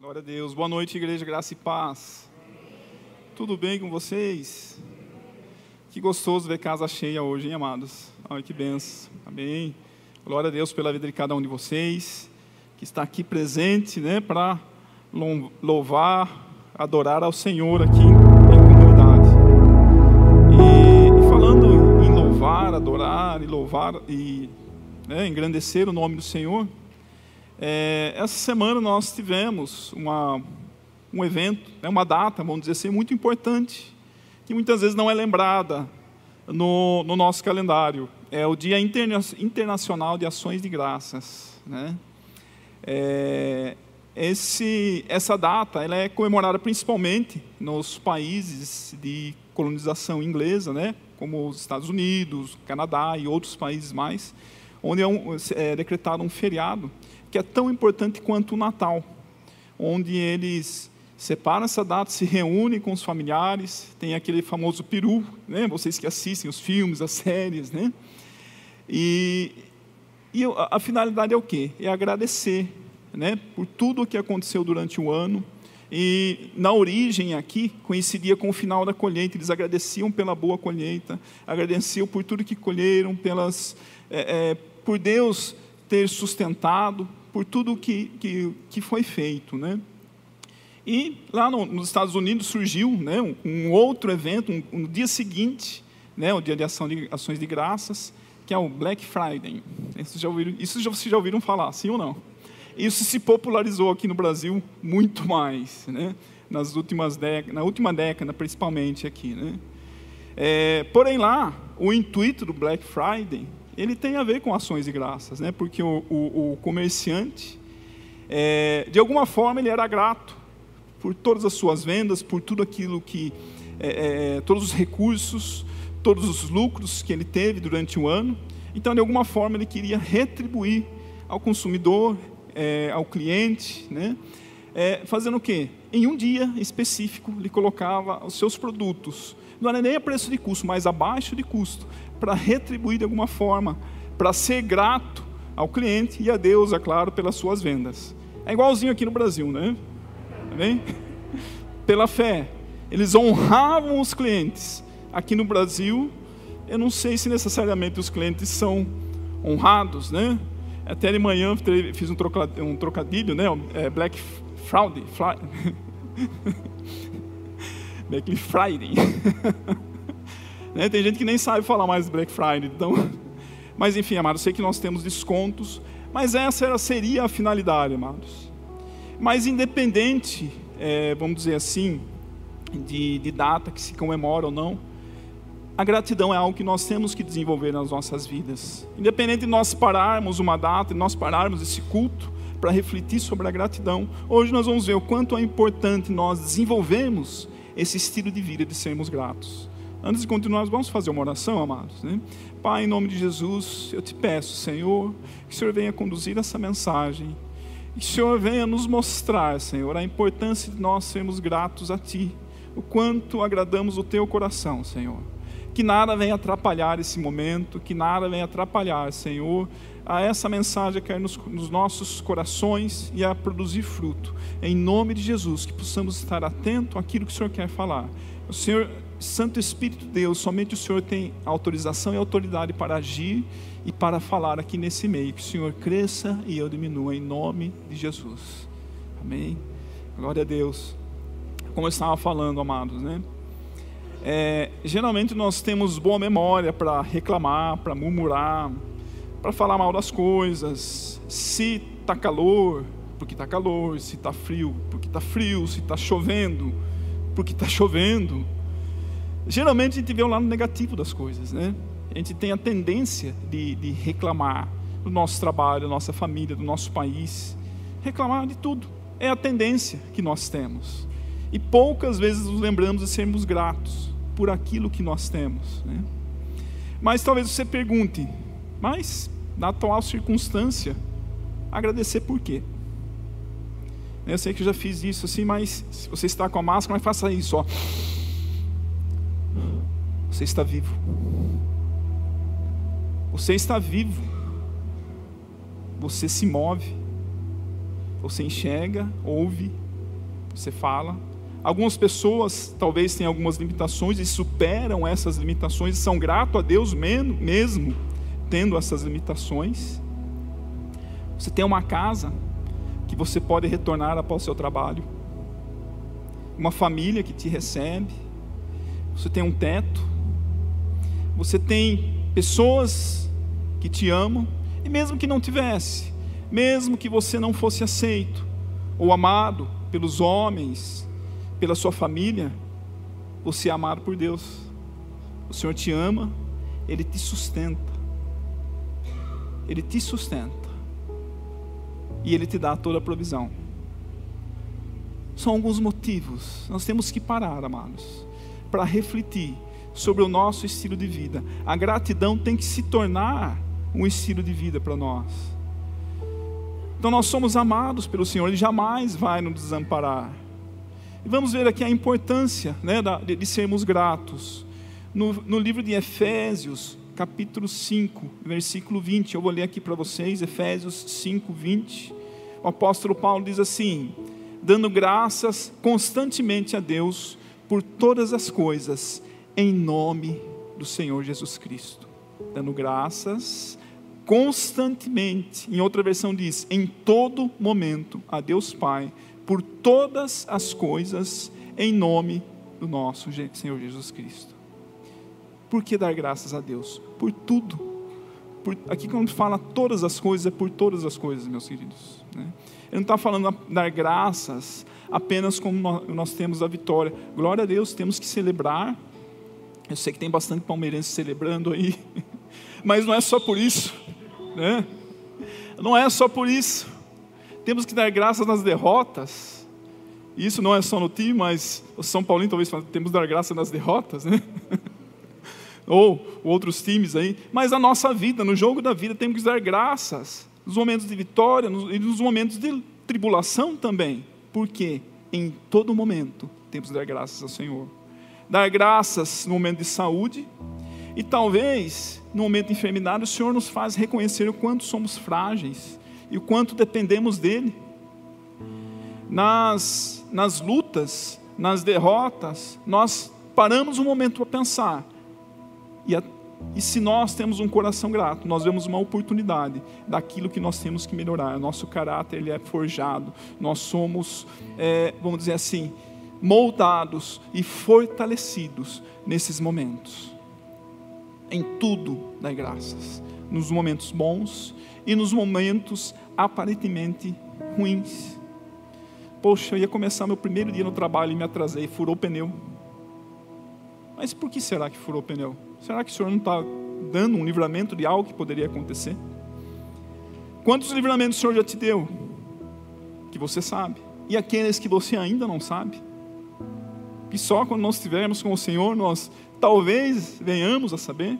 Glória a Deus. Boa noite, igreja, graça e paz. Tudo bem com vocês? Que gostoso ver casa cheia hoje, hein, amados? Ai, que benção. Amém. Glória a Deus pela vida de cada um de vocês que está aqui presente, né, para louvar, adorar ao Senhor aqui em comunidade. E, falando em louvar, adorar e louvar e né, engrandecer o nome do Senhor, é, essa semana nós tivemos uma, um evento, né, uma data, vamos dizer assim, muito importante, que muitas vezes não é lembrada no, no nosso calendário. É o Dia Interna Internacional de Ações de Graças. Né? É, esse, essa data ela é comemorada principalmente nos países de colonização inglesa, né? como os Estados Unidos, Canadá e outros países mais, onde é, um, é decretado um feriado que é tão importante quanto o Natal, onde eles separam essa data, se reúnem com os familiares, tem aquele famoso peru, né? vocês que assistem os filmes, as séries, né? E, e a, finalidade é o quê? É agradecer né, por tudo o que aconteceu durante o ano. E na origem aqui coincidia com o final da colheita. Eles agradeciam pela boa colheita, agradeciam por tudo que colheram, pelas, é, é, por Deus ter sustentado, por tudo que, que, que foi feito. Né? E lá no, nos Estados Unidos surgiu né, um, um outro evento, um, um, dia seguinte, né, o Dia de, Ação de Ações de Graças, que é o Black Friday. Isso, já ouviram, isso já, vocês já ouviram falar, sim ou não? Isso se popularizou aqui no Brasil muito mais, né? nas últimas décadas, na última década principalmente aqui. Né? É, porém lá, o intuito do Black Friday ele tem a ver com ações de graças, né? porque o, o, o comerciante, é, de alguma forma, ele era grato por todas as suas vendas, por tudo aquilo que, é, é, todos os recursos, todos os lucros que ele teve durante o ano. Então, de alguma forma, ele queria retribuir ao consumidor, é, ao cliente, né? É, fazendo o quê? Em um dia específico, ele colocava os seus produtos, não era nem a preço de custo, mas abaixo de custo, para retribuir de alguma forma, para ser grato ao cliente e a Deus, é claro, pelas suas vendas. É igualzinho aqui no Brasil, né? Bem? Pela fé, eles honravam os clientes. Aqui no Brasil, eu não sei se necessariamente os clientes são honrados, né? Até de manhã fiz um trocadilho, um trocadilho né? É Black Friday. Black Friday. Né? Tem gente que nem sabe falar mais Black Friday. Então, mas enfim, amados, sei que nós temos descontos, mas essa era, seria a finalidade, amados. Mas independente, é, vamos dizer assim, de, de data que se comemora ou não, a gratidão é algo que nós temos que desenvolver nas nossas vidas. Independente de nós pararmos uma data, de nós pararmos esse culto para refletir sobre a gratidão, hoje nós vamos ver o quanto é importante nós desenvolvermos esse estilo de vida de sermos gratos. Antes de continuar, vamos fazer uma oração, amados. Né? Pai, em nome de Jesus, eu te peço, Senhor, que o Senhor venha conduzir essa mensagem. Que o Senhor venha nos mostrar, Senhor, a importância de nós sermos gratos a Ti. O quanto agradamos o Teu coração, Senhor. Que nada venha atrapalhar esse momento, que nada venha atrapalhar, Senhor, a essa mensagem cair nos, nos nossos corações e a produzir fruto. Em nome de Jesus, que possamos estar atentos àquilo que o Senhor quer falar. O Senhor Santo Espírito de Deus, somente o Senhor tem autorização e autoridade para agir e para falar aqui nesse meio. Que o Senhor cresça e eu diminua em nome de Jesus. Amém. Glória a Deus. Como eu estava falando, amados, né? É, geralmente nós temos boa memória para reclamar, para murmurar, para falar mal das coisas. Se está calor, porque está calor. Se está frio, porque está frio. Se está chovendo, porque está chovendo Geralmente a gente vê o lado negativo das coisas, né? A gente tem a tendência de, de reclamar do nosso trabalho, da nossa família, do nosso país. Reclamar de tudo. É a tendência que nós temos. E poucas vezes nos lembramos de sermos gratos por aquilo que nós temos. Né? Mas talvez você pergunte, mas na atual circunstância, agradecer por quê? Eu sei que eu já fiz isso assim, mas se você está com a máscara, mas faça isso, ó. Você está vivo. Você está vivo. Você se move. Você enxerga, ouve, você fala. Algumas pessoas talvez tenham algumas limitações e superam essas limitações e são gratos a Deus mesmo tendo essas limitações. Você tem uma casa que você pode retornar após o seu trabalho, uma família que te recebe, você tem um teto, você tem pessoas que te amam, e mesmo que não tivesse, mesmo que você não fosse aceito ou amado pelos homens, pela sua família, você é amado por Deus. O Senhor te ama, Ele te sustenta. Ele te sustenta. E Ele te dá toda a provisão. São alguns motivos. Nós temos que parar, amados, para refletir sobre o nosso estilo de vida. A gratidão tem que se tornar um estilo de vida para nós. Então nós somos amados pelo Senhor, Ele jamais vai nos desamparar. E vamos ver aqui a importância né, de, sermos gratos. No, no livro de Efésios, capítulo 5, versículo 20, eu vou ler aqui para vocês, Efésios 5, 20. O apóstolo Paulo diz assim: dando graças constantemente a Deus por todas as coisas, em nome do Senhor Jesus Cristo. Dando graças constantemente. Em outra versão diz: em todo momento, a Deus Pai, por todas as coisas, em nome do nosso Senhor Jesus Cristo. Por que dar graças a Deus? Por tudo. Por, aqui, quando fala todas as coisas, é por todas as coisas, meus queridos. Né? Ele não está falando dar graças apenas como nós, nós temos a vitória. Glória a Deus, temos que celebrar. Eu sei que tem bastante palmeirense celebrando aí, mas não é só por isso né? Não é só por isso. Temos que dar graças nas derrotas. Isso não é só no time, mas o São Paulino talvez fale, temos que dar graças nas derrotas, né? Ou outros times aí. Mas a nossa vida, no jogo da vida, temos que dar graças. Nos momentos de vitória e nos momentos de tribulação também. Porque em todo momento temos que dar graças ao Senhor. Dar graças no momento de saúde, e talvez, no momento de enfermidade, o Senhor nos faz reconhecer o quanto somos frágeis e o quanto dependemos dEle. Nas, nas lutas, nas derrotas, nós paramos um momento para pensar. E, a, e se nós temos um coração grato, nós vemos uma oportunidade daquilo que nós temos que melhorar. Nosso caráter ele é forjado. Nós somos, é, vamos dizer assim, moldados e fortalecidos nesses momentos em tudo dai graças, nos momentos bons e nos momentos aparentemente ruins. Poxa, eu ia começar meu primeiro dia no trabalho e me atrasei, furou o pneu. Mas por que será que furou o pneu? Será que o Senhor não está dando um livramento de algo que poderia acontecer? Quantos livramentos o Senhor já te deu? Que você sabe. E aqueles que você ainda não sabe? Que só quando nós estivermos com o Senhor nós talvez venhamos a saber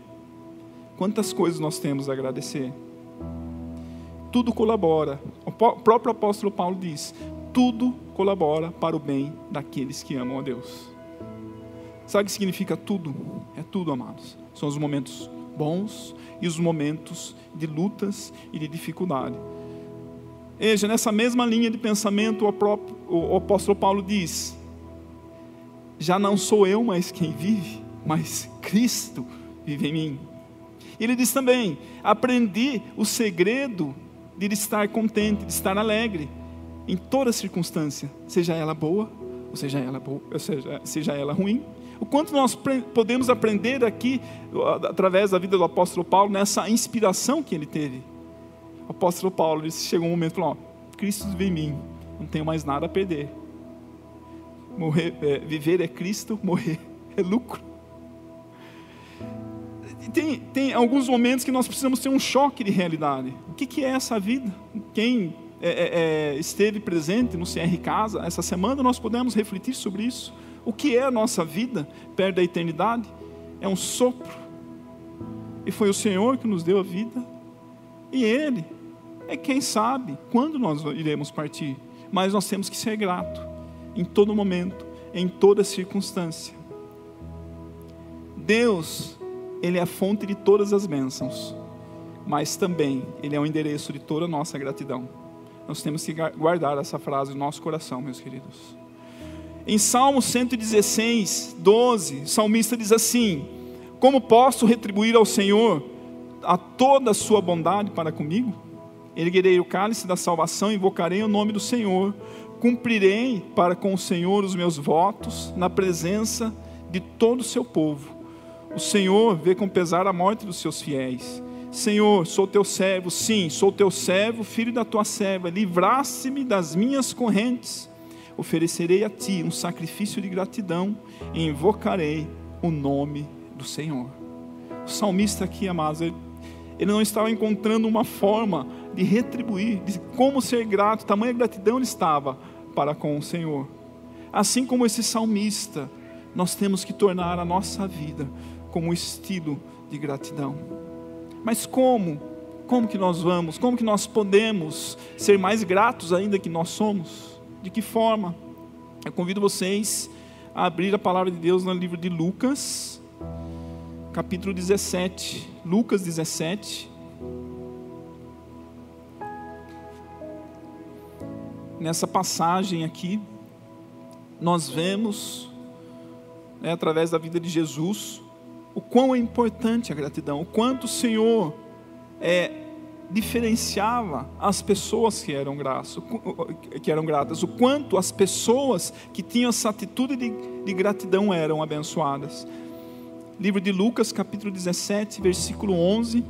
quantas coisas nós temos a agradecer. Tudo colabora. O próprio apóstolo Paulo diz: tudo colabora para o bem daqueles que amam a Deus. Sabe o que significa tudo? É tudo, amados. São os momentos bons e os momentos de lutas e de dificuldade. Veja, nessa mesma linha de pensamento, o, próprio, o apóstolo Paulo diz: Já não sou eu mais quem vive, mas Cristo vive em mim. Ele diz também: aprendi o segredo de estar contente, de estar alegre em toda circunstância, seja ela boa, ou seja ela boa, ou seja, seja ela ruim. O quanto nós podemos aprender aqui através da vida do apóstolo Paulo nessa inspiração que ele teve. O apóstolo Paulo disse, chegou um momento e falou: Cristo vive em mim, não tenho mais nada a perder. Morrer, é, viver é Cristo, morrer é lucro tem, tem alguns momentos que nós precisamos ter um choque de realidade. O que, que é essa vida? Quem é, é, é esteve presente no CR Casa essa semana, nós podemos refletir sobre isso. O que é a nossa vida perto da eternidade? É um sopro. E foi o Senhor que nos deu a vida. E Ele é quem sabe quando nós iremos partir. Mas nós temos que ser grato em todo momento, em toda circunstância. Deus ele é a fonte de todas as bênçãos, mas também Ele é o endereço de toda a nossa gratidão. Nós temos que guardar essa frase no nosso coração, meus queridos. Em Salmo 116, 12, o salmista diz assim: Como posso retribuir ao Senhor a toda a sua bondade para comigo? Erguerei o cálice da salvação, invocarei o nome do Senhor, cumprirei para com o Senhor os meus votos na presença de todo o seu povo. O Senhor vê com pesar a morte dos seus fiéis. Senhor, sou teu servo, sim, sou teu servo, filho da tua serva, livraste-me das minhas correntes. Oferecerei a ti um sacrifício de gratidão e invocarei o nome do Senhor. O salmista aqui, amados, ele, ele não estava encontrando uma forma de retribuir, de como ser grato, tamanha gratidão ele estava para com o Senhor. Assim como esse salmista, nós temos que tornar a nossa vida como um estilo de gratidão. Mas como? Como que nós vamos? Como que nós podemos ser mais gratos ainda que nós somos? De que forma? Eu convido vocês a abrir a palavra de Deus no livro de Lucas, capítulo 17. Lucas 17. Nessa passagem aqui, nós vemos, né, através da vida de Jesus, o quão é importante a gratidão, o quanto o Senhor é, diferenciava as pessoas que eram, graças, que eram gratas, o quanto as pessoas que tinham essa atitude de, de gratidão eram abençoadas. Livro de Lucas, capítulo 17, versículo 11,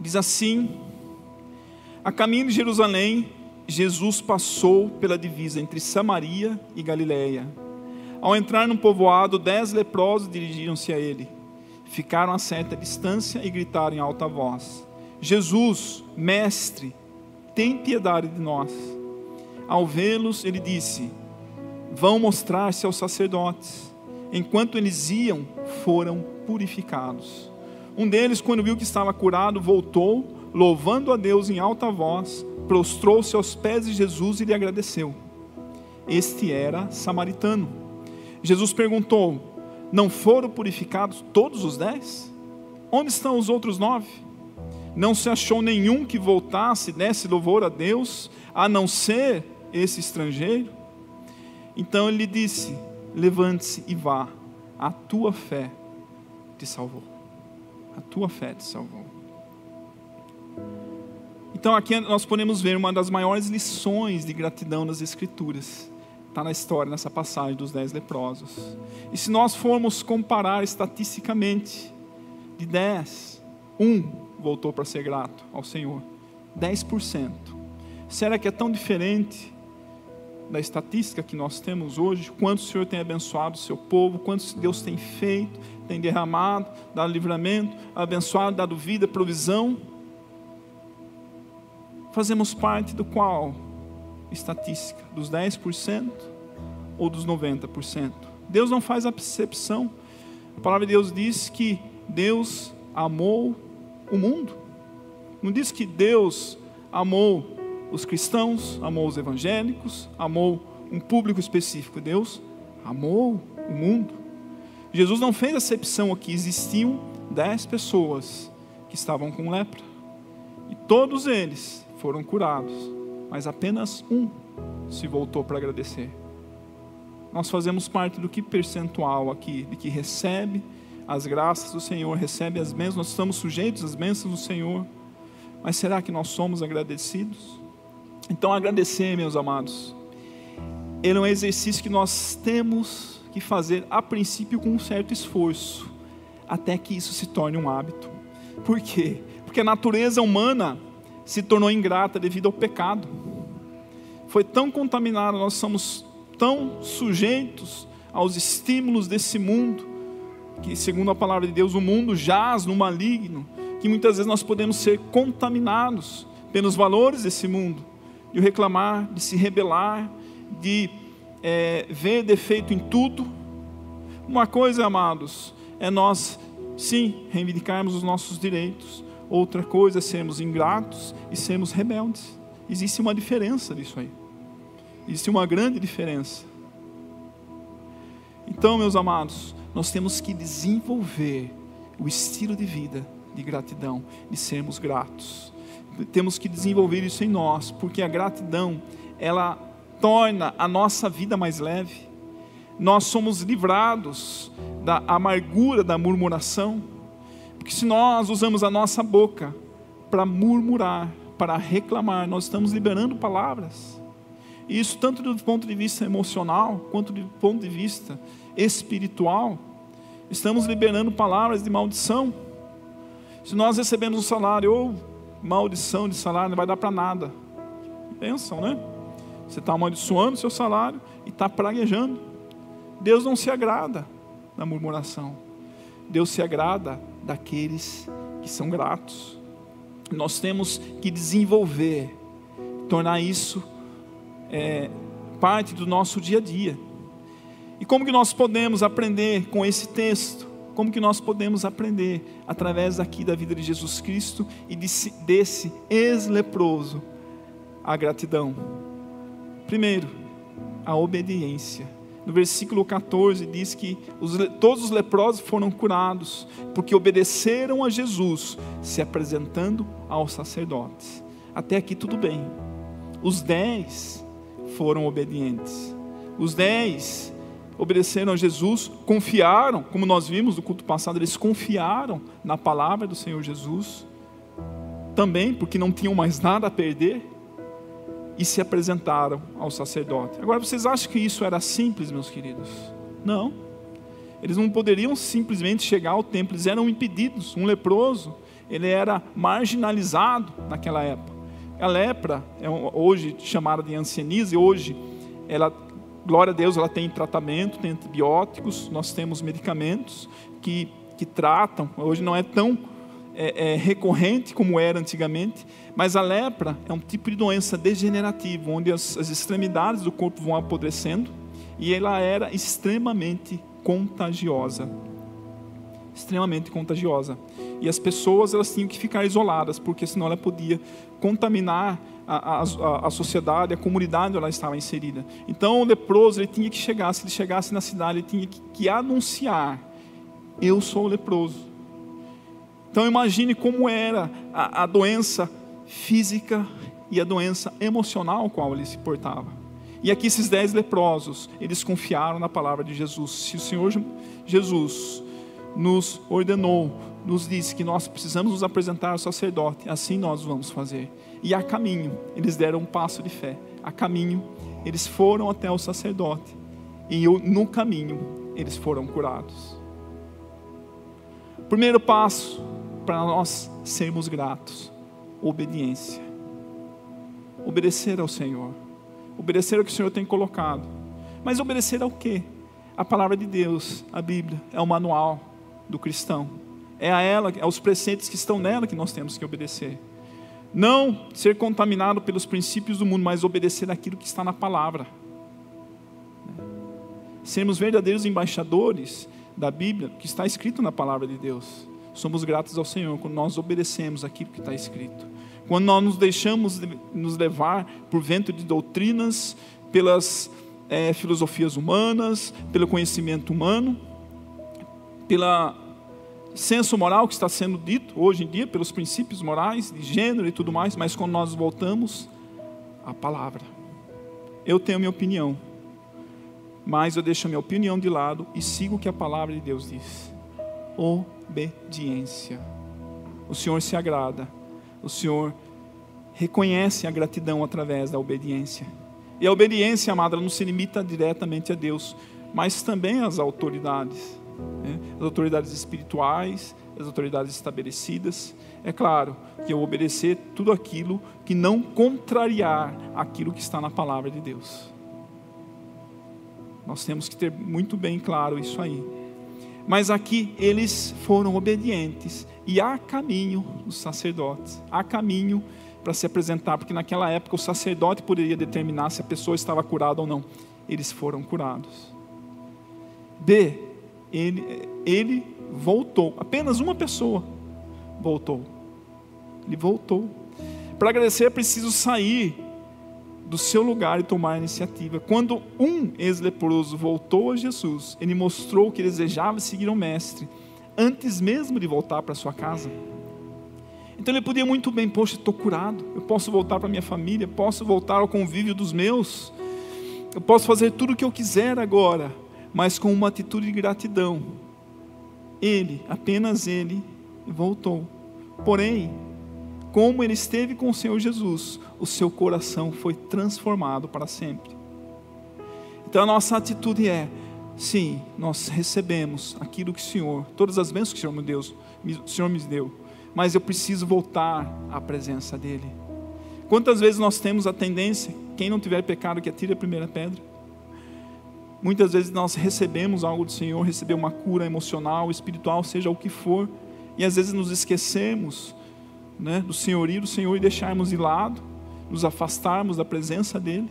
diz assim: A caminho de Jerusalém, Jesus passou pela divisa entre Samaria e Galiléia ao entrar num povoado, dez leprosos dirigiram-se a ele. Ficaram a certa distância e gritaram em alta voz: Jesus, mestre, tem piedade de nós. Ao vê-los, ele disse: Vão mostrar-se aos sacerdotes. Enquanto eles iam, foram purificados. Um deles, quando viu que estava curado, voltou, louvando a Deus em alta voz, prostrou-se aos pés de Jesus e lhe agradeceu. Este era samaritano. Jesus perguntou: Não foram purificados todos os dez? Onde estão os outros nove? Não se achou nenhum que voltasse e desse louvor a Deus, a não ser esse estrangeiro? Então ele disse: Levante-se e vá, a tua fé te salvou. A tua fé te salvou. Então aqui nós podemos ver uma das maiores lições de gratidão das Escrituras Está na história, nessa passagem dos dez leprosos. E se nós formos comparar estatisticamente, de dez, um voltou para ser grato ao Senhor. 10%. Será que é tão diferente da estatística que nós temos hoje? Quanto o Senhor tem abençoado o seu povo, quanto Deus tem feito, tem derramado, dado livramento, abençoado, dado vida, provisão? Fazemos parte do qual? Estatística, dos 10% ou dos 90%. Deus não faz acepção. A palavra de Deus diz que Deus amou o mundo. Não diz que Deus amou os cristãos, amou os evangélicos, amou um público específico. Deus amou o mundo. Jesus não fez acepção aqui. Existiam dez pessoas que estavam com lepra. E todos eles foram curados mas apenas um se voltou para agradecer. Nós fazemos parte do que percentual aqui, de que recebe as graças do Senhor, recebe as bênçãos, nós estamos sujeitos às bênçãos do Senhor, mas será que nós somos agradecidos? Então, agradecer, meus amados, ele é um exercício que nós temos que fazer a princípio com um certo esforço, até que isso se torne um hábito. Por quê? Porque a natureza humana se tornou ingrata devido ao pecado. Foi tão contaminado, nós somos tão sujeitos aos estímulos desse mundo, que segundo a palavra de Deus, o mundo jaz no maligno, que muitas vezes nós podemos ser contaminados pelos valores desse mundo, de reclamar, de se rebelar, de é, ver defeito em tudo. Uma coisa, amados, é nós, sim, reivindicarmos os nossos direitos, Outra coisa é sermos ingratos e sermos rebeldes. Existe uma diferença nisso aí. Existe uma grande diferença. Então, meus amados, nós temos que desenvolver o estilo de vida de gratidão, de sermos gratos. Temos que desenvolver isso em nós, porque a gratidão, ela torna a nossa vida mais leve. Nós somos livrados da amargura da murmuração, porque se nós usamos a nossa boca para murmurar, para reclamar, nós estamos liberando palavras. Isso tanto do ponto de vista emocional, quanto do ponto de vista espiritual. Estamos liberando palavras de maldição. Se nós recebemos um salário ou maldição de salário, não vai dar para nada. Pensam, né? Você está amaldiçoando seu salário e está praguejando. Deus não se agrada da murmuração. Deus se agrada daqueles que são gratos. Nós temos que desenvolver, tornar isso é, parte do nosso dia a dia. E como que nós podemos aprender com esse texto? Como que nós podemos aprender através aqui da vida de Jesus Cristo e desse, desse ex-leproso a gratidão? Primeiro, a obediência. No versículo 14 diz que os, todos os leprosos foram curados, porque obedeceram a Jesus, se apresentando aos sacerdotes. Até aqui tudo bem. Os dez foram obedientes. Os dez obedeceram a Jesus, confiaram, como nós vimos no culto passado, eles confiaram na palavra do Senhor Jesus, também porque não tinham mais nada a perder, e se apresentaram ao sacerdote. Agora, vocês acham que isso era simples, meus queridos? Não. Eles não poderiam simplesmente chegar ao templo, eles eram impedidos. Um leproso, ele era marginalizado naquela época. A lepra, é hoje chamada de ancianize, hoje ela glória a Deus, ela tem tratamento, tem antibióticos, nós temos medicamentos que, que tratam, hoje não é tão é, é, recorrente como era antigamente, mas a lepra é um tipo de doença degenerativa, onde as, as extremidades do corpo vão apodrecendo, e ela era extremamente contagiosa. Extremamente contagiosa. E as pessoas elas tinham que ficar isoladas, porque senão ela podia contaminar a, a, a, sociedade, a comunidade onde ela estava inserida. Então o leproso ele tinha que chegar, se ele chegasse na cidade, ele tinha que, que anunciar: Eu sou leproso. Então imagine como era a, a doença física e a doença emocional com a qual ele se portava. E aqui esses dez leprosos, eles confiaram na palavra de Jesus. Se o Senhor Jesus nos ordenou, nos disse que nós precisamos nos apresentar ao sacerdote, assim nós vamos fazer. E a caminho, eles deram um passo de fé. A caminho, eles foram até o sacerdote. E no caminho, eles foram curados. Primeiro passo para nós sermos gratos: obediência. Obedecer ao Senhor. Obedecer ao que o Senhor tem colocado. Mas obedecer ao quê? A palavra de Deus, a Bíblia, é o manual do cristão. É a ela, aos preceitos que estão nela que nós temos que obedecer. Não ser contaminado pelos princípios do mundo, mas obedecer aquilo que está na palavra. Sermos verdadeiros embaixadores da Bíblia, que está escrito na palavra de Deus. Somos gratos ao Senhor quando nós obedecemos aquilo que está escrito. Quando nós nos deixamos nos levar por vento de doutrinas, pelas é, filosofias humanas, pelo conhecimento humano, pela senso moral que está sendo dito hoje em dia pelos princípios morais de gênero e tudo mais, mas quando nós voltamos à palavra. Eu tenho minha opinião, mas eu deixo a minha opinião de lado e sigo o que a palavra de Deus diz. Obediência. O Senhor se agrada. O Senhor reconhece a gratidão através da obediência. E a obediência, amada, não se limita diretamente a Deus, mas também às autoridades né? as autoridades espirituais, as autoridades estabelecidas. É claro que eu obedecer tudo aquilo que não contrariar aquilo que está na palavra de Deus. Nós temos que ter muito bem claro isso aí. Mas aqui eles foram obedientes e há caminho dos sacerdotes, há caminho para se apresentar, porque naquela época o sacerdote poderia determinar se a pessoa estava curada ou não. Eles foram curados. B ele, ele voltou. Apenas uma pessoa voltou. Ele voltou. Para agradecer é preciso sair do seu lugar e tomar a iniciativa. Quando um ex-leproso voltou a Jesus, ele mostrou que desejava seguir o Mestre, antes mesmo de voltar para sua casa. Então ele podia muito bem, poxa, estou curado, eu posso voltar para minha família, posso voltar ao convívio dos meus. Eu posso fazer tudo o que eu quiser agora, mas com uma atitude de gratidão. Ele, apenas ele, voltou. Porém, como ele esteve com o Senhor Jesus, o seu coração foi transformado para sempre. Então a nossa atitude é: sim, nós recebemos aquilo que o Senhor, todas as bênçãos que o Senhor me deu, o Senhor me deu, mas eu preciso voltar à presença dEle. Quantas vezes nós temos a tendência, quem não tiver pecado que atire a primeira pedra? Muitas vezes nós recebemos algo do Senhor, receber uma cura emocional, espiritual, seja o que for, e às vezes nos esquecemos né, do senhorio do Senhor e deixarmos de lado, nos afastarmos da presença dEle.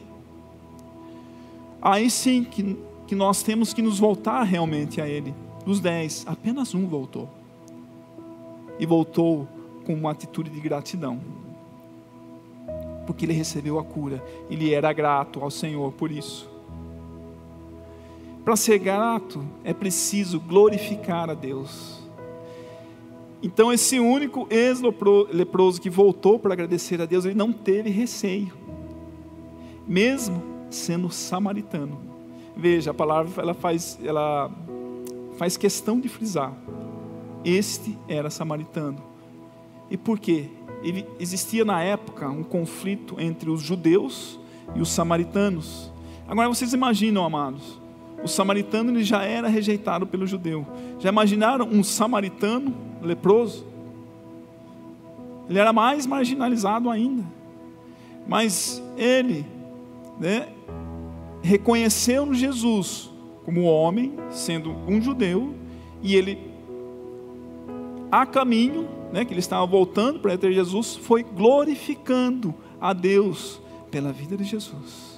Aí sim que, que nós temos que nos voltar realmente a Ele. Dos dez, apenas um voltou. E voltou com uma atitude de gratidão. Porque ele recebeu a cura. Ele era grato ao Senhor por isso. Para ser grato, é preciso glorificar a Deus. Então, esse único ex-leproso que voltou para agradecer a Deus, ele não teve receio, mesmo sendo samaritano. Veja, a palavra ela faz, ela faz questão de frisar: este era samaritano. E por quê? Ele, existia na época um conflito entre os judeus e os samaritanos. Agora vocês imaginam, amados, o samaritano ele já era rejeitado pelo judeu. Já imaginaram um samaritano leproso? Ele era mais marginalizado ainda. Mas ele né, reconheceu Jesus como homem, sendo um judeu, e ele, a caminho, né, que ele estava voltando para ter Jesus, foi glorificando a Deus pela vida de Jesus.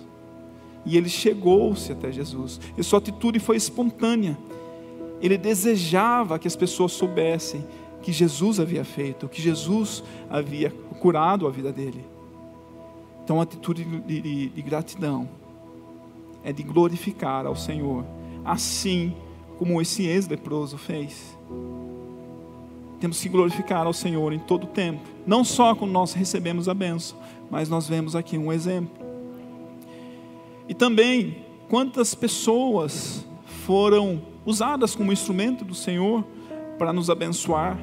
E ele chegou-se até Jesus. E sua atitude foi espontânea. Ele desejava que as pessoas soubessem que Jesus havia feito, que Jesus havia curado a vida dele. Então, a atitude de, de, de gratidão é de glorificar ao Senhor, assim como esse ex-leproso fez. Temos que glorificar ao Senhor em todo o tempo, não só quando nós recebemos a benção, mas nós vemos aqui um exemplo. E também quantas pessoas foram usadas como instrumento do Senhor para nos abençoar.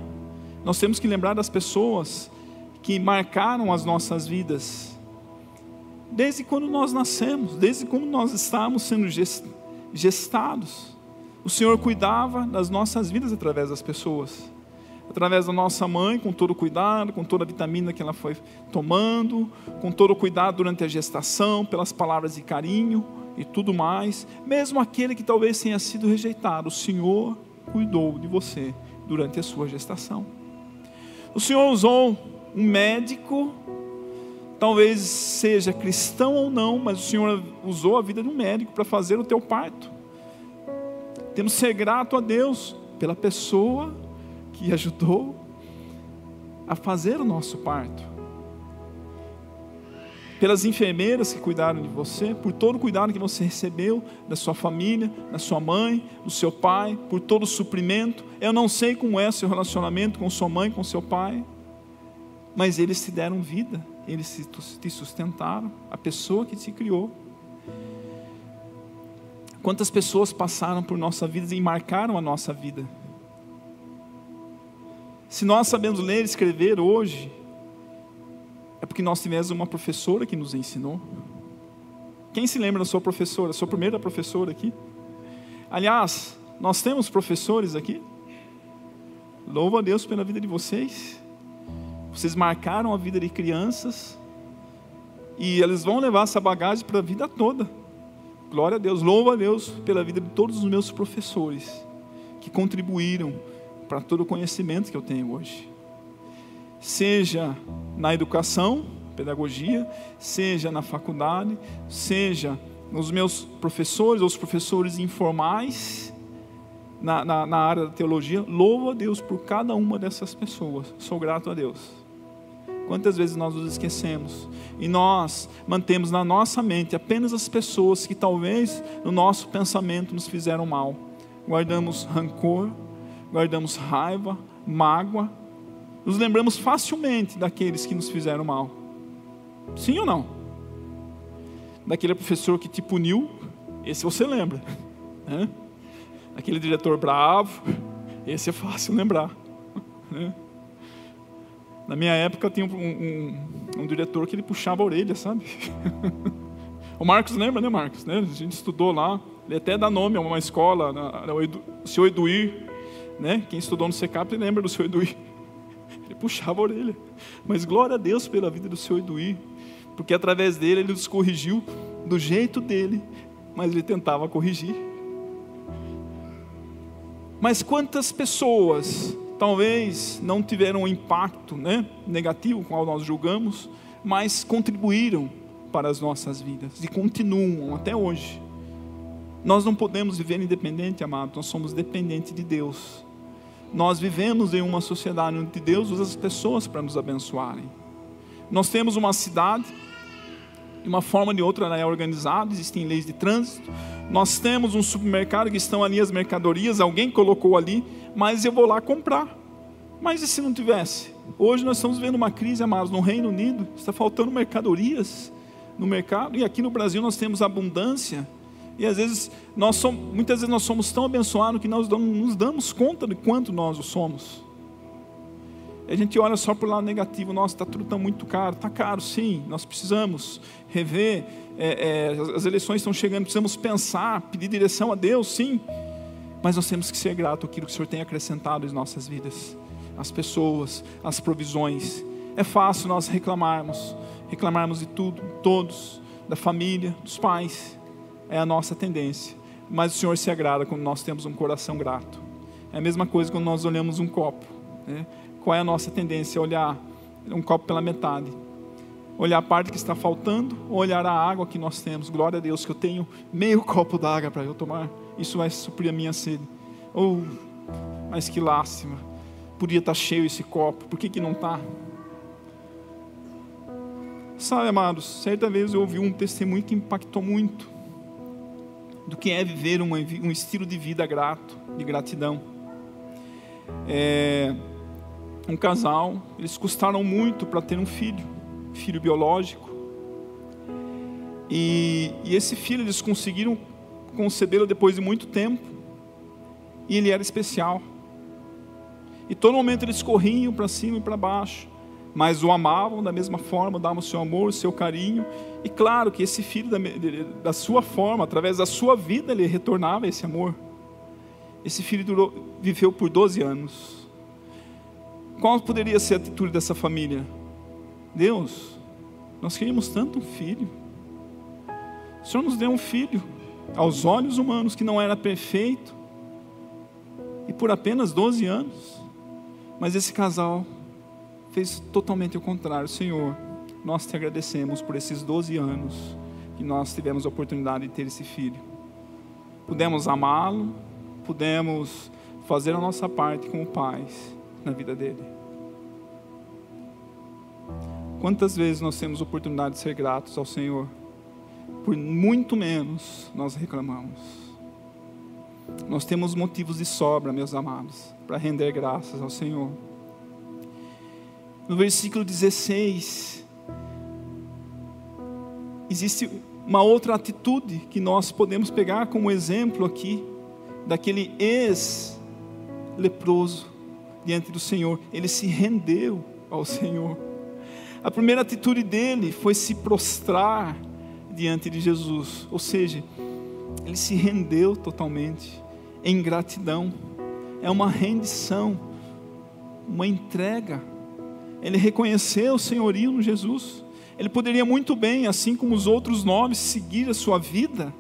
Nós temos que lembrar das pessoas que marcaram as nossas vidas. Desde quando nós nascemos, desde quando nós estávamos sendo gestados, o Senhor cuidava das nossas vidas através das pessoas através da nossa mãe, com todo cuidado, com toda a vitamina que ela foi tomando, com todo cuidado durante a gestação, pelas palavras de carinho e tudo mais. Mesmo aquele que talvez tenha sido rejeitado, o Senhor cuidou de você durante a sua gestação. O Senhor usou um médico, talvez seja cristão ou não, mas o Senhor usou a vida de um médico para fazer o teu parto. Temos que ser grato a Deus pela pessoa que ajudou a fazer o nosso parto. Pelas enfermeiras que cuidaram de você, por todo o cuidado que você recebeu da sua família, da sua mãe, do seu pai, por todo o suprimento. Eu não sei como é seu relacionamento com sua mãe, com seu pai, mas eles te deram vida, eles te sustentaram, a pessoa que te criou. Quantas pessoas passaram por nossa vida e marcaram a nossa vida? Se nós sabemos ler e escrever hoje, é porque nós tivemos uma professora que nos ensinou. Quem se lembra da sua professora, sua primeira professora aqui? Aliás, nós temos professores aqui. Louvo a Deus pela vida de vocês. Vocês marcaram a vida de crianças e eles vão levar essa bagagem para a vida toda. Glória a Deus, louvo a Deus pela vida de todos os meus professores que contribuíram para todo o conhecimento que eu tenho hoje. Seja na educação, pedagogia, seja na faculdade, seja nos meus professores, ou os professores informais, na, na, na, área da teologia, louvo a Deus por cada uma dessas pessoas. Sou grato a Deus. Quantas vezes nós nos esquecemos e nós mantemos na nossa mente apenas as pessoas que talvez no nosso pensamento nos fizeram mal. Guardamos rancor, guardamos raiva, mágoa, nos lembramos facilmente daqueles que nos fizeram mal. Sim ou não? daquele professor que te puniu, esse você lembra. Né? Aquele diretor bravo, esse é fácil lembrar. Né? Na minha época, eu tinha um, um, um, diretor que ele puxava a orelha, sabe? o Marcos lembra, né, Marcos? Né? A gente estudou lá. Ele até dá nome a uma escola, o seu Eduir. Né? Quem estudou no SECAP lembra do seu Eduir. Ele puxava a orelha. Mas glória a Deus pela vida do seu Eduir. Porque através dele ele nos corrigiu do jeito dele, mas ele tentava corrigir. Mas quantas pessoas talvez não tiveram um impacto né, negativo, qual nós julgamos, mas contribuíram para as nossas vidas e continuam até hoje. Nós não podemos viver independente, amado, nós somos dependentes de Deus. Nós vivemos em uma sociedade onde Deus usa as pessoas para nos abençoarem. Nós temos uma cidade, de uma forma ou de outra ela é organizada, existem leis de trânsito. Nós temos um supermercado que estão ali as mercadorias, alguém colocou ali, mas eu vou lá comprar. Mas e se não tivesse? Hoje nós estamos vendo uma crise, amados, no Reino Unido, está faltando mercadorias no mercado, e aqui no Brasil nós temos abundância, e às vezes, nós somos, muitas vezes nós somos tão abençoados que nós não nos damos conta de quanto nós o somos. A gente olha só por lado negativo, nossa, está tudo tão muito caro, está caro sim, nós precisamos rever, é, é, as eleições estão chegando, precisamos pensar, pedir direção a Deus, sim, mas nós temos que ser grato àquilo que o Senhor tem acrescentado em nossas vidas, as pessoas, as provisões. É fácil nós reclamarmos, reclamarmos de tudo, todos, da família, dos pais, é a nossa tendência. Mas o Senhor se agrada quando nós temos um coração grato. É a mesma coisa quando nós olhamos um copo. Né? Qual é a nossa tendência? Olhar um copo pela metade. Olhar a parte que está faltando, olhar a água que nós temos. Glória a Deus que eu tenho meio copo d'água para eu tomar isso vai suprir a minha sede. Oh, mas que lástima. Podia estar cheio esse copo, por que, que não está? Sabe, amados, certa vez eu ouvi um testemunho que impactou muito do que é viver um estilo de vida grato, de gratidão. É, um casal, eles custaram muito para ter um filho, filho biológico. E, e esse filho eles conseguiram concebê-lo depois de muito tempo. E ele era especial. E todo momento eles corriam para cima e para baixo. Mas o amavam da mesma forma, davam o seu amor, o seu carinho. E claro que esse filho, da, da sua forma, através da sua vida, ele retornava esse amor. Esse filho durou, viveu por 12 anos. Qual poderia ser a atitude dessa família? Deus, nós queríamos tanto um filho. O Senhor nos deu um filho aos olhos humanos que não era perfeito, e por apenas 12 anos. Mas esse casal fez totalmente o contrário. Senhor, nós te agradecemos por esses 12 anos que nós tivemos a oportunidade de ter esse filho. Pudemos amá-lo, pudemos fazer a nossa parte como pais na vida dele. Quantas vezes nós temos oportunidade de ser gratos ao Senhor? por muito menos nós reclamamos. Nós temos motivos de sobra, meus amados, para render graças ao Senhor. No versículo 16, existe uma outra atitude que nós podemos pegar como exemplo aqui, daquele ex-leproso diante do Senhor. Ele se rendeu ao Senhor. A primeira atitude dele foi se prostrar diante de Jesus. Ou seja, ele se rendeu totalmente em gratidão. É uma rendição, uma entrega. Ele reconheceu o senhorio no Jesus. Ele poderia muito bem, assim como os outros nove, seguir a sua vida,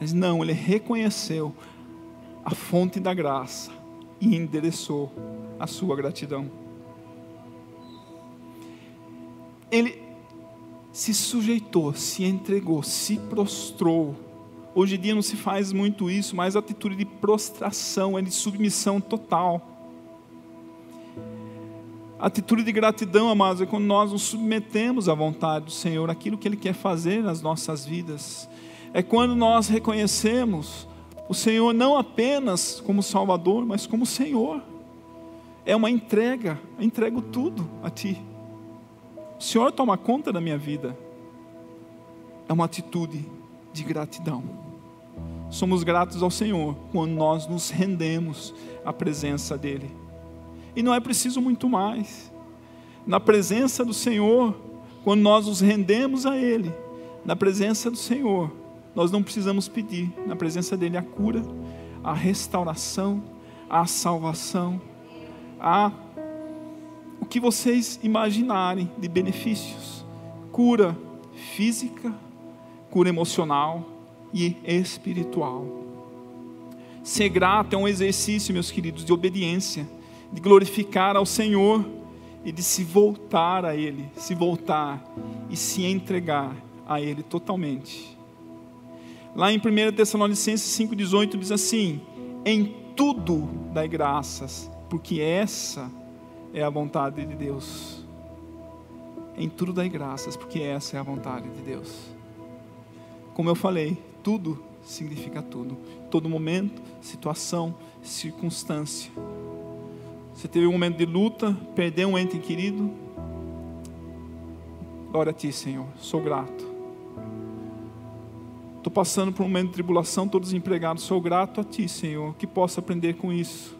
mas não, ele reconheceu a fonte da graça e endereçou a sua gratidão. Ele se sujeitou, se entregou, se prostrou. Hoje em dia não se faz muito isso, mas a atitude de prostração é de submissão total. Atitude de gratidão, amados, é quando nós nos submetemos à vontade do Senhor, aquilo que Ele quer fazer nas nossas vidas. É quando nós reconhecemos o Senhor não apenas como Salvador, mas como Senhor. É uma entrega, eu entrego tudo a Ti. O Senhor toma conta da minha vida. é uma atitude de gratidão. Somos gratos ao Senhor quando nós nos rendemos à presença dEle. E não é preciso muito mais. Na presença do Senhor, quando nós nos rendemos a Ele, na presença do Senhor, nós não precisamos pedir, na presença dEle, a cura, a restauração, a salvação, a o que vocês imaginarem de benefícios cura física, cura emocional e espiritual. Ser grato é um exercício, meus queridos, de obediência, de glorificar ao Senhor e de se voltar a Ele, se voltar e se entregar a Ele totalmente. Lá em 1 Tessalonicenses 5,18 diz assim: Em tudo dai graças, porque essa é a vontade de Deus. Em tudo dai graças, porque essa é a vontade de Deus. Como eu falei, tudo significa tudo. Todo momento, situação, circunstância. Você teve um momento de luta, perdeu um ente querido. Glória a Ti, Senhor. Sou grato. Estou passando por um momento de tribulação, estou desempregado. Sou grato a Ti, Senhor, que possa aprender com isso.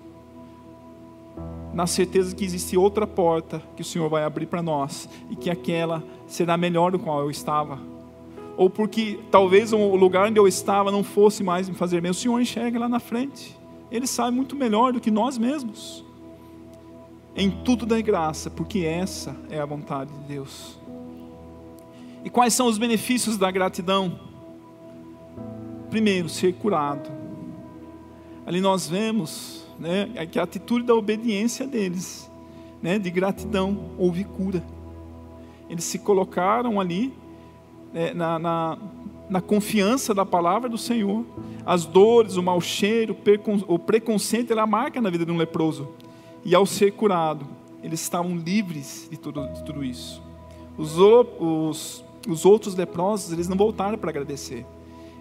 Na certeza que existe outra porta que o Senhor vai abrir para nós e que aquela será melhor do qual eu estava ou porque talvez o lugar onde eu estava não fosse mais me fazer bem. O Senhor enxerga lá na frente. Ele sabe muito melhor do que nós mesmos. Em tudo dá graça, porque essa é a vontade de Deus. E quais são os benefícios da gratidão? Primeiro, ser curado. Ali nós vemos né, que a atitude da obediência deles, né, de gratidão, houve cura. Eles se colocaram ali é, na, na, na, confiança da palavra do Senhor. As dores, o mau cheiro, o preconceito, ela marca na vida de um leproso. E ao ser curado, eles estavam livres de tudo, de tudo isso. Os, os, os outros leprosos, eles não voltaram para agradecer.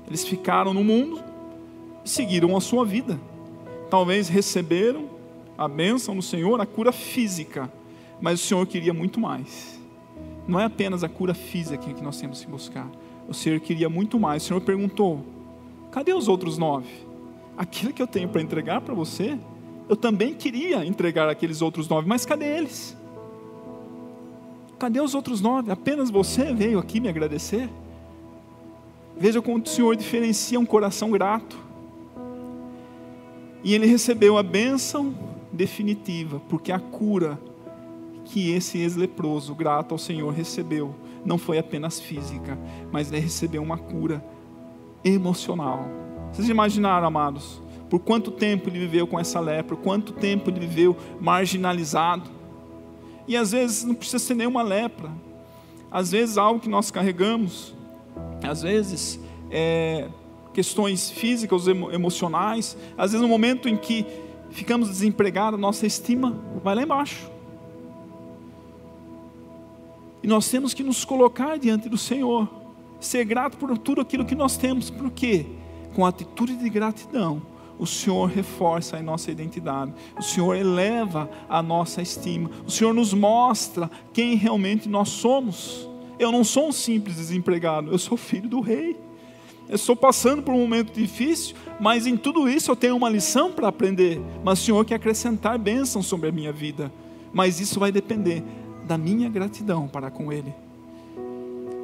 Eles ficaram no mundo e seguiram a sua vida. Talvez receberam a bênção do Senhor, a cura física, mas o Senhor queria muito mais não é apenas a cura física que nós temos que buscar. O Senhor queria muito mais. O Senhor perguntou: cadê os outros nove? Aquilo que eu tenho para entregar para você, eu também queria entregar aqueles outros nove, mas cadê eles? Cadê os outros nove? Apenas você veio aqui me agradecer? Veja como o Senhor diferencia um coração grato. E ele recebeu a bênção definitiva, porque a cura que esse ex-leproso, grato ao Senhor, recebeu não foi apenas física, mas ele recebeu uma cura emocional. Vocês imaginaram, amados, por quanto tempo ele viveu com essa lepra, por quanto tempo ele viveu marginalizado. E às vezes não precisa ser nenhuma lepra, às vezes algo que nós carregamos, às vezes é, questões físicas, emocionais, às vezes no momento em que ficamos desempregados, nossa estima vai lá embaixo. E nós temos que nos colocar diante do Senhor, ser grato por tudo aquilo que nós temos, por quê? Com atitude de gratidão, o Senhor reforça a nossa identidade, o Senhor eleva a nossa estima, o Senhor nos mostra quem realmente nós somos. Eu não sou um simples desempregado, eu sou filho do Rei. Eu estou passando por um momento difícil, mas em tudo isso eu tenho uma lição para aprender. Mas o Senhor quer acrescentar bênçãos sobre a minha vida. Mas isso vai depender da minha gratidão para com Ele.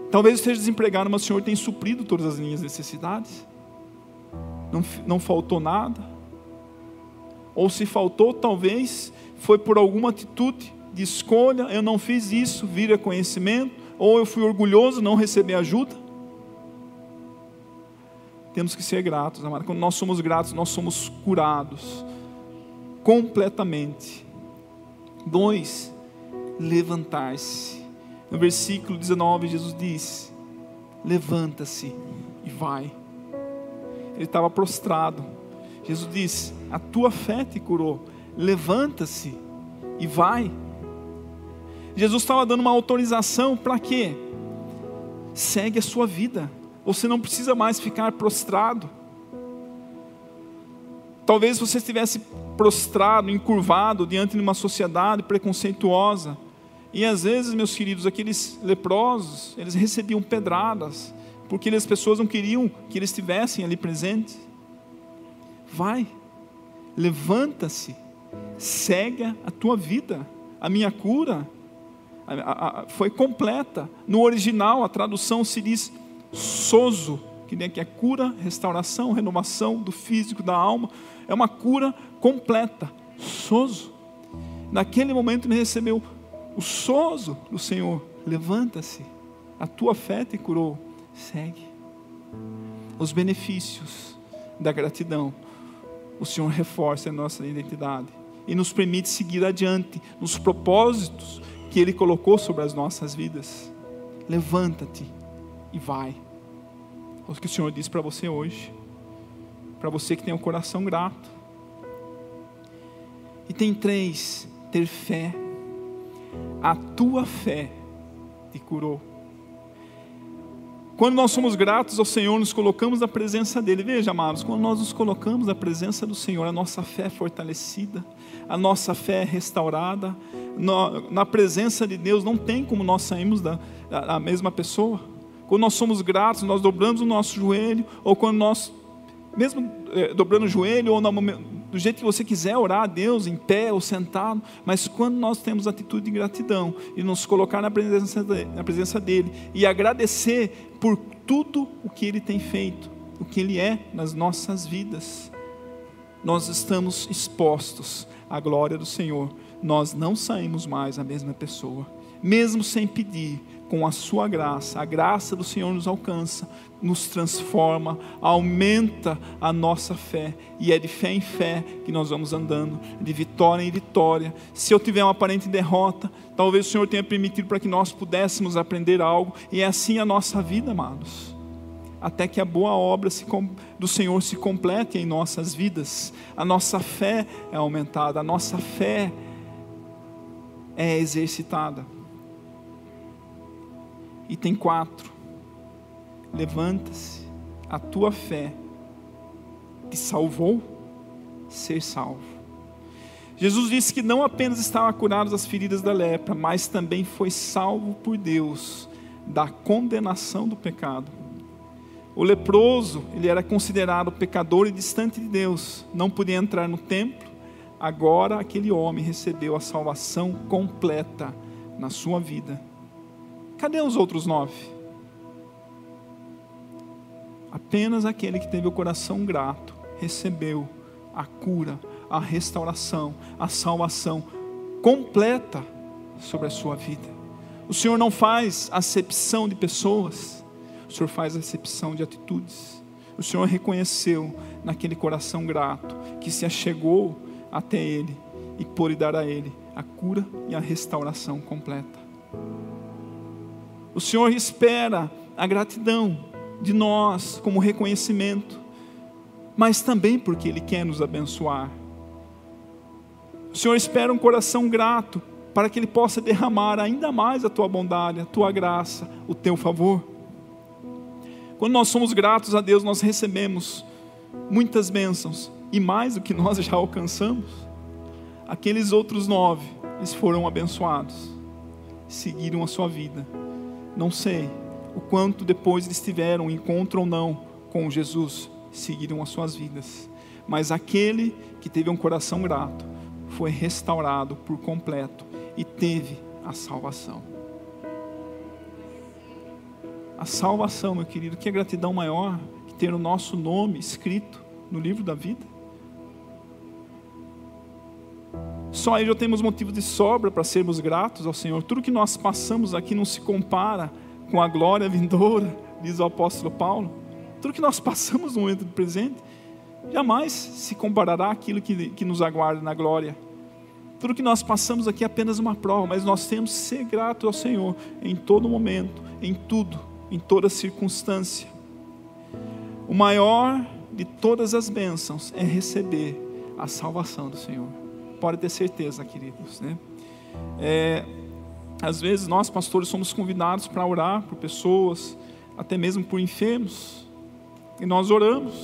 Talvez eu esteja desempregado, mas o Senhor tem suprido todas as minhas necessidades. Não, não faltou nada. Ou se faltou, talvez foi por alguma atitude de escolha, eu não fiz isso, vira conhecimento, ou eu fui orgulhoso, não recebi ajuda. Temos que ser gratos, amado. Quando nós somos gratos, nós somos curados completamente. Dois, levantar-se. No versículo 19, Jesus diz: Levanta-se e vai. Ele estava prostrado. Jesus diz: A tua fé te curou. Levanta-se e vai. Jesus estava dando uma autorização para quê? Segue a sua vida. Você não precisa mais ficar prostrado. Talvez você estivesse prostrado, encurvado diante de uma sociedade preconceituosa. E às vezes, meus queridos, aqueles leprosos, eles recebiam pedradas, porque as pessoas não queriam que eles estivessem ali presentes. Vai, levanta-se, segue a tua vida. A minha cura a, a, a, foi completa. No original, a tradução se diz sozo, que é cura, restauração, renovação do físico, da alma. É uma cura completa. Sozo. Naquele momento ele recebeu o sozo do Senhor. Levanta-se, a tua fé te curou. Segue. Os benefícios da gratidão. O Senhor reforça a nossa identidade e nos permite seguir adiante nos propósitos que Ele colocou sobre as nossas vidas. Levanta-te e vai. É o que o Senhor diz para você hoje. Para você que tem um coração grato. E tem três: ter fé. A tua fé te curou. Quando nós somos gratos ao Senhor, nos colocamos na presença dEle. Veja, amados, quando nós nos colocamos na presença do Senhor, a nossa fé é fortalecida, a nossa fé é restaurada. Na presença de Deus, não tem como nós sairmos da, da mesma pessoa. Quando nós somos gratos, nós dobramos o nosso joelho, ou quando nós, mesmo é, dobrando o joelho, ou no momento, do jeito que você quiser orar a Deus, em pé ou sentado, mas quando nós temos atitude de gratidão e nos colocar na presença, dele, na presença dEle e agradecer por tudo o que Ele tem feito, o que Ele é nas nossas vidas, nós estamos expostos à glória do Senhor, nós não saímos mais a mesma pessoa, mesmo sem pedir, com a sua graça, a graça do Senhor nos alcança, nos transforma, aumenta a nossa fé, e é de fé em fé que nós vamos andando, de vitória em vitória. Se eu tiver uma aparente derrota, talvez o Senhor tenha permitido para que nós pudéssemos aprender algo, e é assim a nossa vida, amados. Até que a boa obra do Senhor se complete em nossas vidas, a nossa fé é aumentada, a nossa fé é exercitada. E tem quatro. Levanta-se, a tua fé te salvou ser salvo. Jesus disse que não apenas estavam curados as feridas da lepra, mas também foi salvo por Deus da condenação do pecado. O leproso, ele era considerado pecador e distante de Deus, não podia entrar no templo. Agora aquele homem recebeu a salvação completa na sua vida. Cadê os outros nove? Apenas aquele que teve o coração grato recebeu a cura, a restauração, a salvação completa sobre a sua vida. O Senhor não faz acepção de pessoas, o Senhor faz acepção de atitudes. O Senhor reconheceu naquele coração grato que se achegou até Ele e pôde dar a Ele a cura e a restauração completa. O Senhor espera a gratidão de nós como reconhecimento, mas também porque Ele quer nos abençoar. O Senhor espera um coração grato para que Ele possa derramar ainda mais a tua bondade, a tua graça, o teu favor. Quando nós somos gratos a Deus, nós recebemos muitas bênçãos e mais do que nós já alcançamos. Aqueles outros nove, eles foram abençoados, seguiram a sua vida não sei o quanto depois eles tiveram, encontro ou não com Jesus, seguiram as suas vidas. Mas aquele que teve um coração grato foi restaurado por completo e teve a salvação. A salvação, meu querido, que é gratidão maior que ter o nosso nome escrito no livro da vida? Só aí já temos motivo de sobra para sermos gratos ao Senhor. Tudo que nós passamos aqui não se compara com a glória vindoura, diz o apóstolo Paulo. Tudo que nós passamos no momento presente jamais se comparará àquilo que, que nos aguarda na glória. Tudo que nós passamos aqui é apenas uma prova, mas nós temos que ser gratos ao Senhor em todo momento, em tudo, em toda circunstância. O maior de todas as bênçãos é receber a salvação do Senhor pode ter certeza, queridos. Né? É, às vezes nós, pastores, somos convidados para orar por pessoas, até mesmo por enfermos, e nós oramos.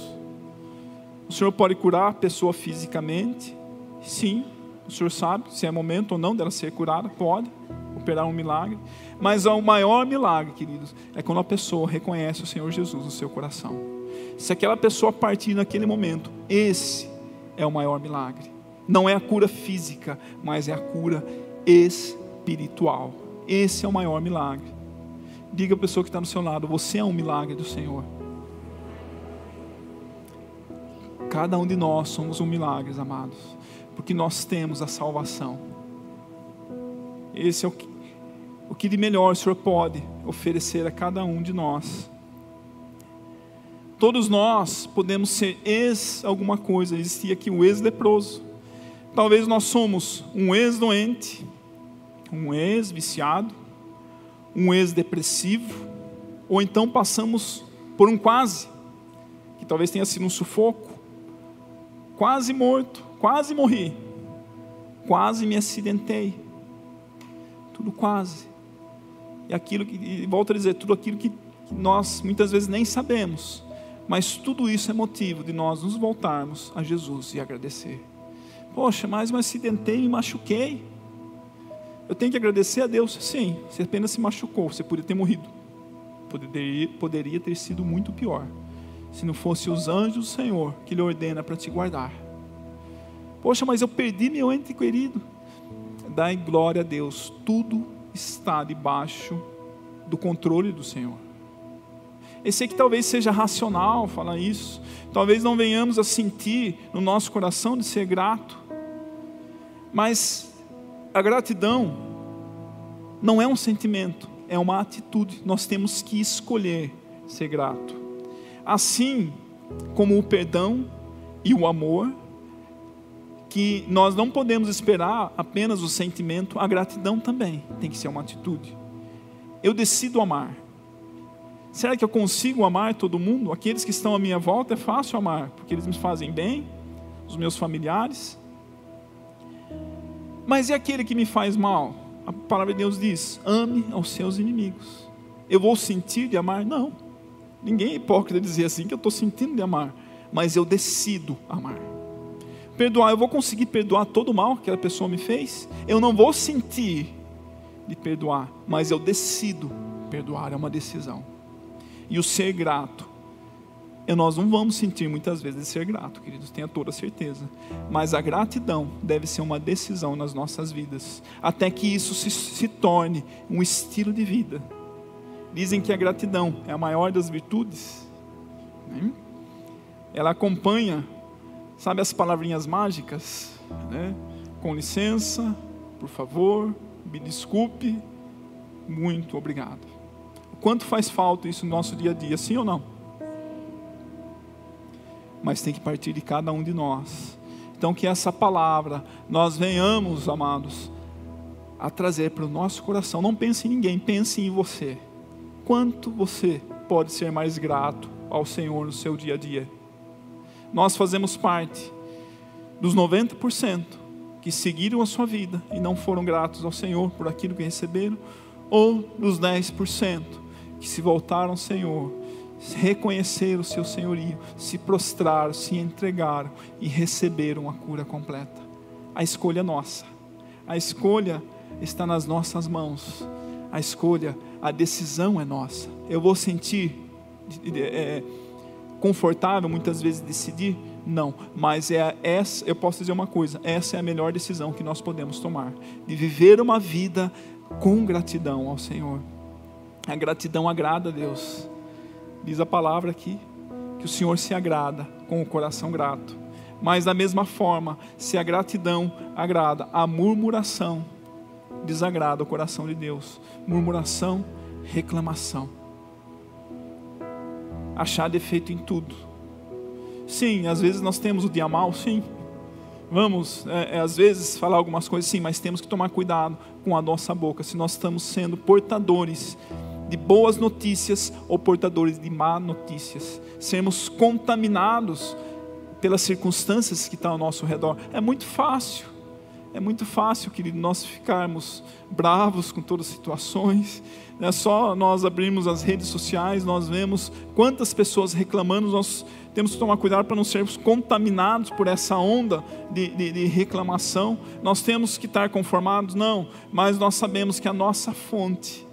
O Senhor pode curar a pessoa fisicamente, sim, o Senhor sabe se é momento ou não dela ser curada, pode. Operar um milagre. Mas o maior milagre, queridos, é quando a pessoa reconhece o Senhor Jesus no seu coração. Se aquela pessoa partir naquele momento, esse é o maior milagre. Não é a cura física, mas é a cura espiritual. Esse é o maior milagre. Diga a pessoa que está no seu lado: você é um milagre do Senhor. Cada um de nós somos um milagre, amados, porque nós temos a salvação. Esse é o que, o que de melhor o Senhor pode oferecer a cada um de nós. Todos nós podemos ser ex alguma coisa, existia aqui um ex-leproso. Talvez nós somos um ex-doente, um ex-viciado, um ex-depressivo, ou então passamos por um quase, que talvez tenha sido um sufoco, quase morto, quase morri, quase me acidentei, tudo quase. E aquilo que, e volto a dizer, tudo aquilo que, nós muitas vezes nem sabemos, mas tudo isso é motivo de nós nos voltarmos a Jesus e agradecer. Poxa, mas me acidentei me machuquei. Eu tenho que agradecer a Deus. Sim, você apenas se machucou, você poderia ter morrido. Poderia, poderia ter sido muito pior se não fosse os anjos do Senhor que lhe ordena para te guardar. Poxa, mas eu perdi meu ente querido. Dai glória a Deus, tudo está debaixo do controle do Senhor. Eu sei que talvez seja racional falar isso, talvez não venhamos a sentir no nosso coração de ser grato, mas a gratidão não é um sentimento, é uma atitude, nós temos que escolher ser grato. Assim como o perdão e o amor, que nós não podemos esperar apenas o sentimento, a gratidão também tem que ser uma atitude. Eu decido amar. Será que eu consigo amar todo mundo? Aqueles que estão à minha volta é fácil amar, porque eles me fazem bem, os meus familiares. Mas e aquele que me faz mal? A palavra de Deus diz: ame aos seus inimigos. Eu vou sentir de amar? Não. Ninguém é hipócrita dizer assim que eu estou sentindo de amar, mas eu decido amar. Perdoar, eu vou conseguir perdoar todo o mal que aquela pessoa me fez? Eu não vou sentir de perdoar, mas eu decido perdoar, é uma decisão. E o ser grato, e nós não vamos sentir muitas vezes de ser grato, queridos, tenha toda certeza. Mas a gratidão deve ser uma decisão nas nossas vidas, até que isso se, se torne um estilo de vida Dizem que a gratidão é a maior das virtudes. Né? Ela acompanha, sabe as palavrinhas mágicas? Né? Com licença, por favor, me desculpe, muito obrigado. Quanto faz falta isso no nosso dia a dia, sim ou não? Mas tem que partir de cada um de nós. Então, que essa palavra nós venhamos, amados, a trazer para o nosso coração. Não pense em ninguém, pense em você quanto você pode ser mais grato ao Senhor no seu dia a dia. Nós fazemos parte dos 90% que seguiram a sua vida e não foram gratos ao Senhor por aquilo que receberam, ou dos 10% que se voltaram ao Senhor, reconheceram o seu senhorio, se prostraram, se entregaram e receberam a cura completa. A escolha é nossa. A escolha está nas nossas mãos. A escolha a decisão é nossa. Eu vou sentir é, confortável muitas vezes decidir? Não, mas é essa, eu posso dizer uma coisa: essa é a melhor decisão que nós podemos tomar, de viver uma vida com gratidão ao Senhor. A gratidão agrada a Deus. Diz a palavra aqui que o Senhor se agrada com o coração grato. Mas da mesma forma, se a gratidão agrada, a murmuração desagrada o coração de Deus. Murmuração, reclamação. Achar defeito em tudo. Sim, às vezes nós temos o dia mal, sim. Vamos, é, é, às vezes, falar algumas coisas, sim, mas temos que tomar cuidado com a nossa boca, se nós estamos sendo portadores de boas notícias ou portadores de má notícias. Sermos contaminados pelas circunstâncias que estão ao nosso redor. É muito fácil é muito fácil, querido, nós ficarmos bravos com todas as situações. É só nós abrirmos as redes sociais, nós vemos quantas pessoas reclamando. Nós temos que tomar cuidado para não sermos contaminados por essa onda de, de, de, reclamação. Nós temos que estar conformados? Não, mas nós sabemos que a nossa fonte,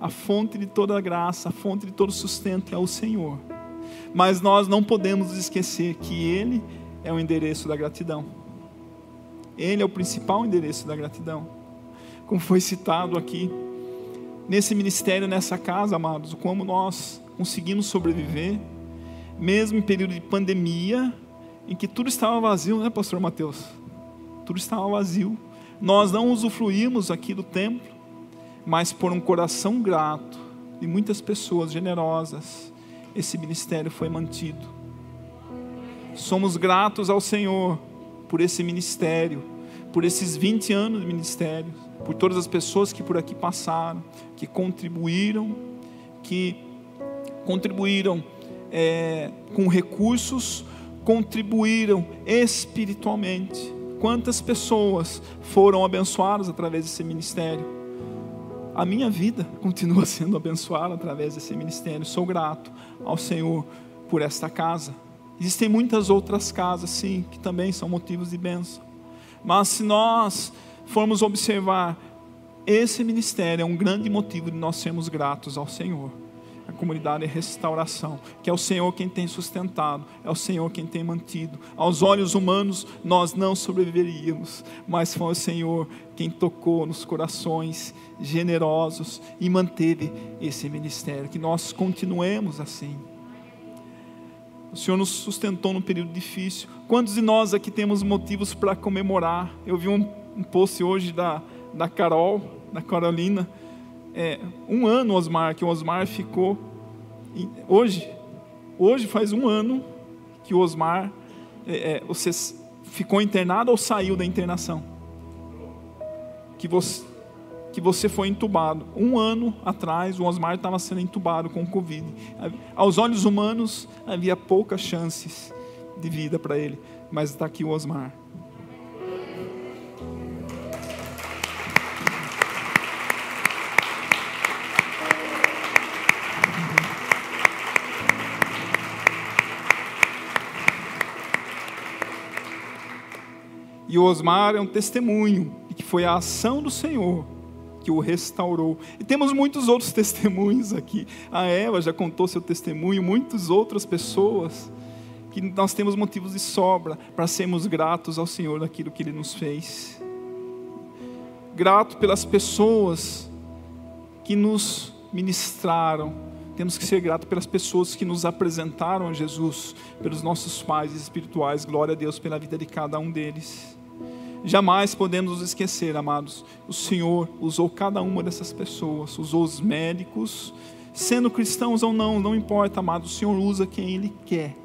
a fonte de toda a graça, a fonte de todo sustento é o Senhor. Mas nós não podemos esquecer que Ele é o endereço da gratidão. Ele é o principal endereço da gratidão. Como foi citado aqui, nesse ministério, nessa casa, amados, como nós conseguimos sobreviver mesmo em período de pandemia, em que tudo estava vazio, né, pastor Mateus? Tudo estava vazio. Nós não usufruímos aqui do templo, mas por um coração grato de muitas pessoas generosas, esse ministério foi mantido. Somos gratos ao Senhor por esse ministério, por esses 20 anos de ministério, por todas as pessoas que por aqui passaram, que contribuíram, que contribuíram é, com recursos, contribuíram espiritualmente. Quantas pessoas foram abençoadas através desse ministério? A minha vida continua sendo abençoada através desse ministério. Sou grato ao Senhor por esta casa. Existem muitas outras casas, sim, que também são motivos de bênção. Mas se nós formos observar, esse ministério é um grande motivo de nós sermos gratos ao Senhor a comunidade é restauração, que é o Senhor quem tem sustentado, é o Senhor quem tem mantido. Aos olhos humanos nós não sobreviveríamos, mas foi o Senhor quem tocou nos corações generosos e manteve esse ministério. Que nós continuemos assim. O Senhor nos sustentou num período difícil. Quantos de nós aqui temos motivos para comemorar? Eu vi um, um post hoje da, da Carol, da Carolina é, um ano, Osmar, que o Osmar ficou. Hoje, hoje faz um ano que o Osmar é, é, você ficou internado ou saiu da internação? Que você, que você foi entubado. Um ano atrás, o Osmar estava sendo entubado com Covid. Aos olhos humanos, havia poucas chances de vida para ele. Mas está aqui o Osmar. E o Osmar é um testemunho de que foi a ação do Senhor que o restaurou. E temos muitos outros testemunhos aqui. A Eva já contou seu testemunho, muitas outras pessoas que nós temos motivos de sobra para sermos gratos ao Senhor daquilo que Ele nos fez. Grato pelas pessoas que nos ministraram. Temos que ser grato pelas pessoas que nos apresentaram a Jesus, pelos nossos pais espirituais. Glória a Deus pela vida de cada um deles. Jamais podemos nos esquecer, amados. O Senhor usou cada uma dessas pessoas, usou os médicos, sendo cristãos ou não, não importa, amados. O Senhor usa quem Ele quer,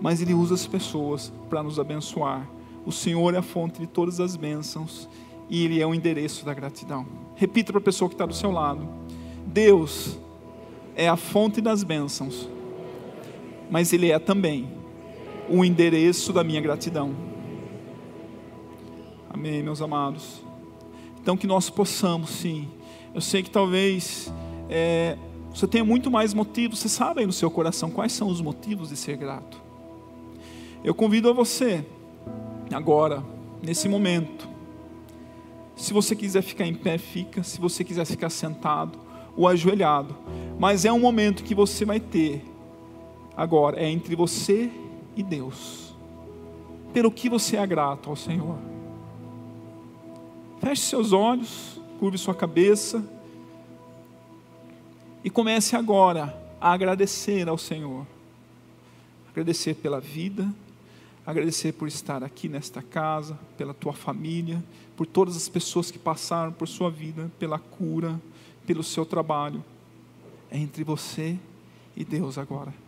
mas Ele usa as pessoas para nos abençoar. O Senhor é a fonte de todas as bênçãos e Ele é o endereço da gratidão. Repita para a pessoa que está do seu lado: Deus é a fonte das bênçãos, mas Ele é também o endereço da minha gratidão. Amém, meus amados. Então que nós possamos, sim. Eu sei que talvez é, você tenha muito mais motivos. Você sabe aí no seu coração quais são os motivos de ser grato. Eu convido a você agora, nesse momento. Se você quiser ficar em pé, fica. Se você quiser ficar sentado ou ajoelhado, mas é um momento que você vai ter agora é entre você e Deus. Pelo que você é grato ao Senhor. Feche seus olhos, curve sua cabeça e comece agora a agradecer ao Senhor. Agradecer pela vida, agradecer por estar aqui nesta casa, pela tua família, por todas as pessoas que passaram por sua vida, pela cura, pelo seu trabalho. É entre você e Deus agora.